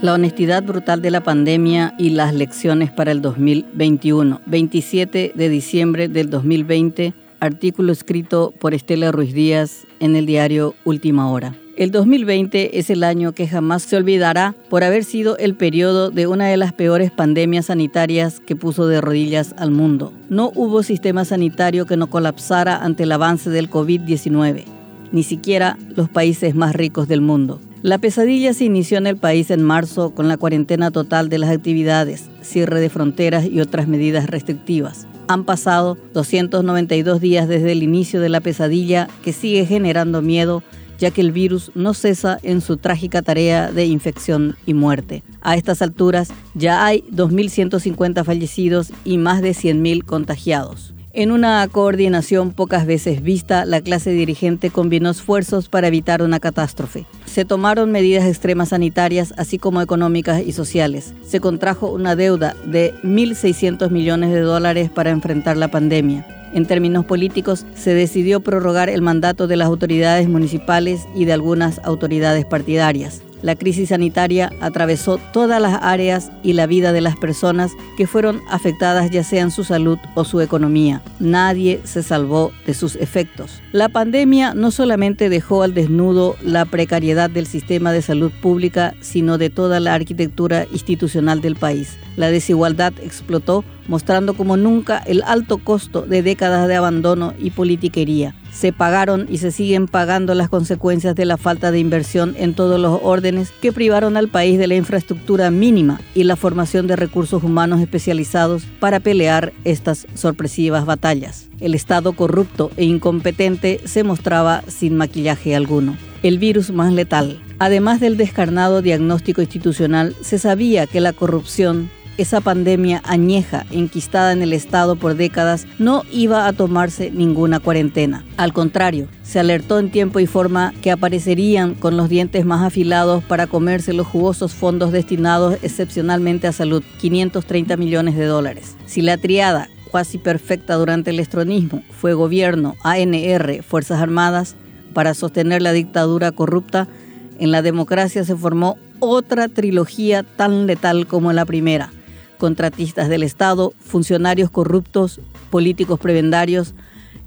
La honestidad brutal de la pandemia y las lecciones para el 2021. 27 de diciembre del 2020, artículo escrito por Estela Ruiz Díaz en el diario Última Hora. El 2020 es el año que jamás se olvidará por haber sido el periodo de una de las peores pandemias sanitarias que puso de rodillas al mundo. No hubo sistema sanitario que no colapsara ante el avance del COVID-19, ni siquiera los países más ricos del mundo. La pesadilla se inició en el país en marzo con la cuarentena total de las actividades, cierre de fronteras y otras medidas restrictivas. Han pasado 292 días desde el inicio de la pesadilla que sigue generando miedo ya que el virus no cesa en su trágica tarea de infección y muerte. A estas alturas ya hay 2.150 fallecidos y más de 100.000 contagiados. En una coordinación pocas veces vista, la clase dirigente combinó esfuerzos para evitar una catástrofe. Se tomaron medidas extremas sanitarias, así como económicas y sociales. Se contrajo una deuda de 1.600 millones de dólares para enfrentar la pandemia. En términos políticos, se decidió prorrogar el mandato de las autoridades municipales y de algunas autoridades partidarias. La crisis sanitaria atravesó todas las áreas y la vida de las personas que fueron afectadas ya sea en su salud o su economía. Nadie se salvó de sus efectos. La pandemia no solamente dejó al desnudo la precariedad del sistema de salud pública, sino de toda la arquitectura institucional del país. La desigualdad explotó, mostrando como nunca el alto costo de décadas de abandono y politiquería se pagaron y se siguen pagando las consecuencias de la falta de inversión en todos los órdenes que privaron al país de la infraestructura mínima y la formación de recursos humanos especializados para pelear estas sorpresivas batallas. El Estado corrupto e incompetente se mostraba sin maquillaje alguno. El virus más letal. Además del descarnado diagnóstico institucional, se sabía que la corrupción esa pandemia añeja, enquistada en el Estado por décadas, no iba a tomarse ninguna cuarentena. Al contrario, se alertó en tiempo y forma que aparecerían con los dientes más afilados para comerse los jugosos fondos destinados excepcionalmente a salud, 530 millones de dólares. Si la triada cuasi perfecta durante el estronismo fue gobierno, ANR, Fuerzas Armadas, para sostener la dictadura corrupta, en la democracia se formó otra trilogía tan letal como la primera contratistas del Estado, funcionarios corruptos, políticos prebendarios,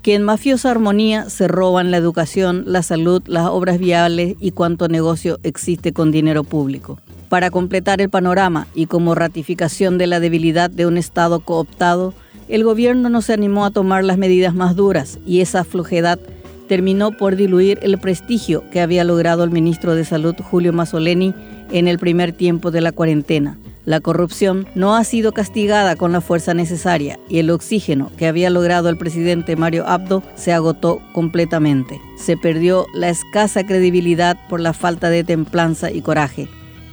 que en mafiosa armonía se roban la educación, la salud, las obras viales y cuanto negocio existe con dinero público. Para completar el panorama y como ratificación de la debilidad de un Estado cooptado, el gobierno no se animó a tomar las medidas más duras y esa flojedad terminó por diluir el prestigio que había logrado el ministro de Salud Julio Mazzoleni en el primer tiempo de la cuarentena. La corrupción no ha sido castigada con la fuerza necesaria y el oxígeno que había logrado el presidente Mario Abdo se agotó completamente. Se perdió la escasa credibilidad por la falta de templanza y coraje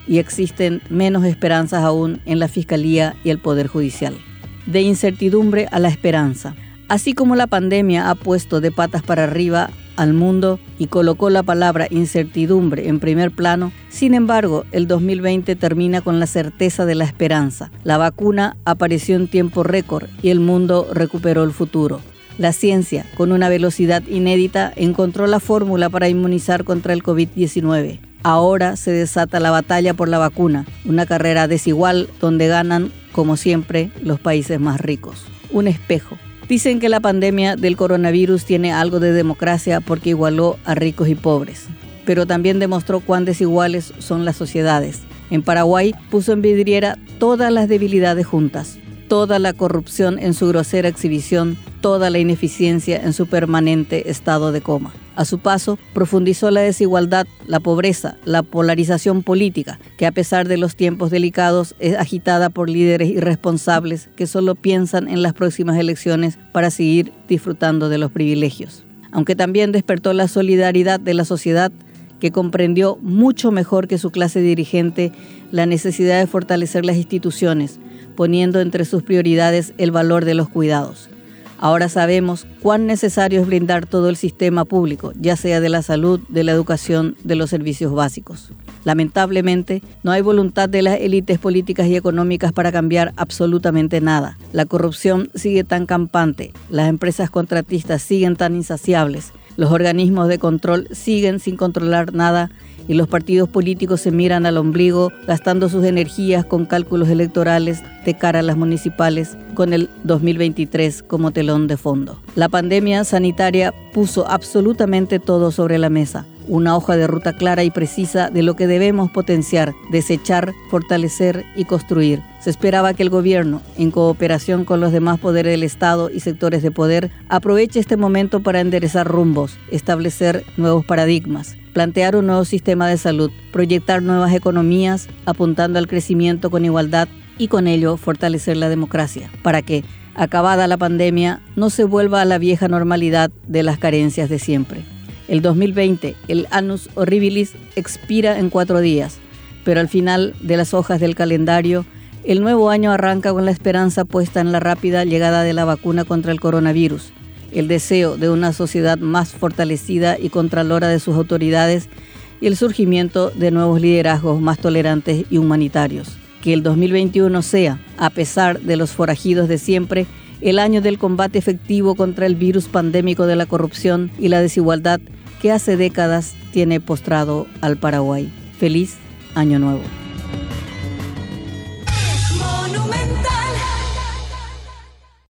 y existen menos esperanzas aún en la Fiscalía y el Poder Judicial. De incertidumbre a la esperanza. Así como la pandemia ha puesto de patas para arriba al mundo y colocó la palabra incertidumbre en primer plano, sin embargo, el 2020 termina con la certeza de la esperanza. La vacuna apareció en tiempo récord y el mundo recuperó el futuro. La ciencia, con una velocidad inédita, encontró la fórmula para inmunizar contra el COVID-19. Ahora se desata la batalla por la vacuna, una carrera desigual donde ganan, como siempre, los países más ricos. Un espejo Dicen que la pandemia del coronavirus tiene algo de democracia porque igualó a ricos y pobres, pero también demostró cuán desiguales son las sociedades. En Paraguay puso en vidriera todas las debilidades juntas, toda la corrupción en su grosera exhibición, toda la ineficiencia en su permanente estado de coma. A su paso, profundizó la desigualdad, la pobreza, la polarización política, que a pesar de los tiempos delicados es agitada por líderes irresponsables que solo piensan en las próximas elecciones para seguir disfrutando de los privilegios. Aunque también despertó la solidaridad de la sociedad, que comprendió mucho mejor que su clase dirigente la necesidad de fortalecer las instituciones, poniendo entre sus prioridades el valor de los cuidados. Ahora sabemos cuán necesario es blindar todo el sistema público, ya sea de la salud, de la educación, de los servicios básicos. Lamentablemente, no hay voluntad de las élites políticas y económicas para cambiar absolutamente nada. La corrupción sigue tan campante, las empresas contratistas siguen tan insaciables, Los organismos de control siguen sin controlar nada y los partidos políticos se miran al ombligo gastando sus energías con cálculos electorales de cara a las municipales con el 2023 como telón de fondo. La pandemia sanitaria puso absolutamente todo sobre la mesa una hoja de ruta clara y precisa de lo que debemos potenciar, desechar, fortalecer y construir. Se esperaba que el gobierno, en cooperación con los demás poderes del Estado y sectores de poder, aproveche este momento para enderezar rumbos, establecer nuevos paradigmas, plantear un nuevo sistema de salud, proyectar nuevas economías apuntando al crecimiento con igualdad y con ello fortalecer la democracia, para que, acabada la pandemia, no se vuelva a la vieja normalidad de las carencias de siempre. El 2020, el Annus Horribilis, expira en cuatro días, pero al final de las hojas del calendario, el nuevo año arranca con la esperanza puesta en la rápida llegada de la vacuna contra el coronavirus, el deseo de una sociedad más fortalecida y contralora de sus autoridades y el surgimiento de nuevos liderazgos más tolerantes y humanitarios. Que el 2021 sea, a pesar de los forajidos de siempre, el año del combate efectivo contra el virus pandémico de la corrupción y la desigualdad que hace décadas tiene postrado al Paraguay. Feliz Año Nuevo.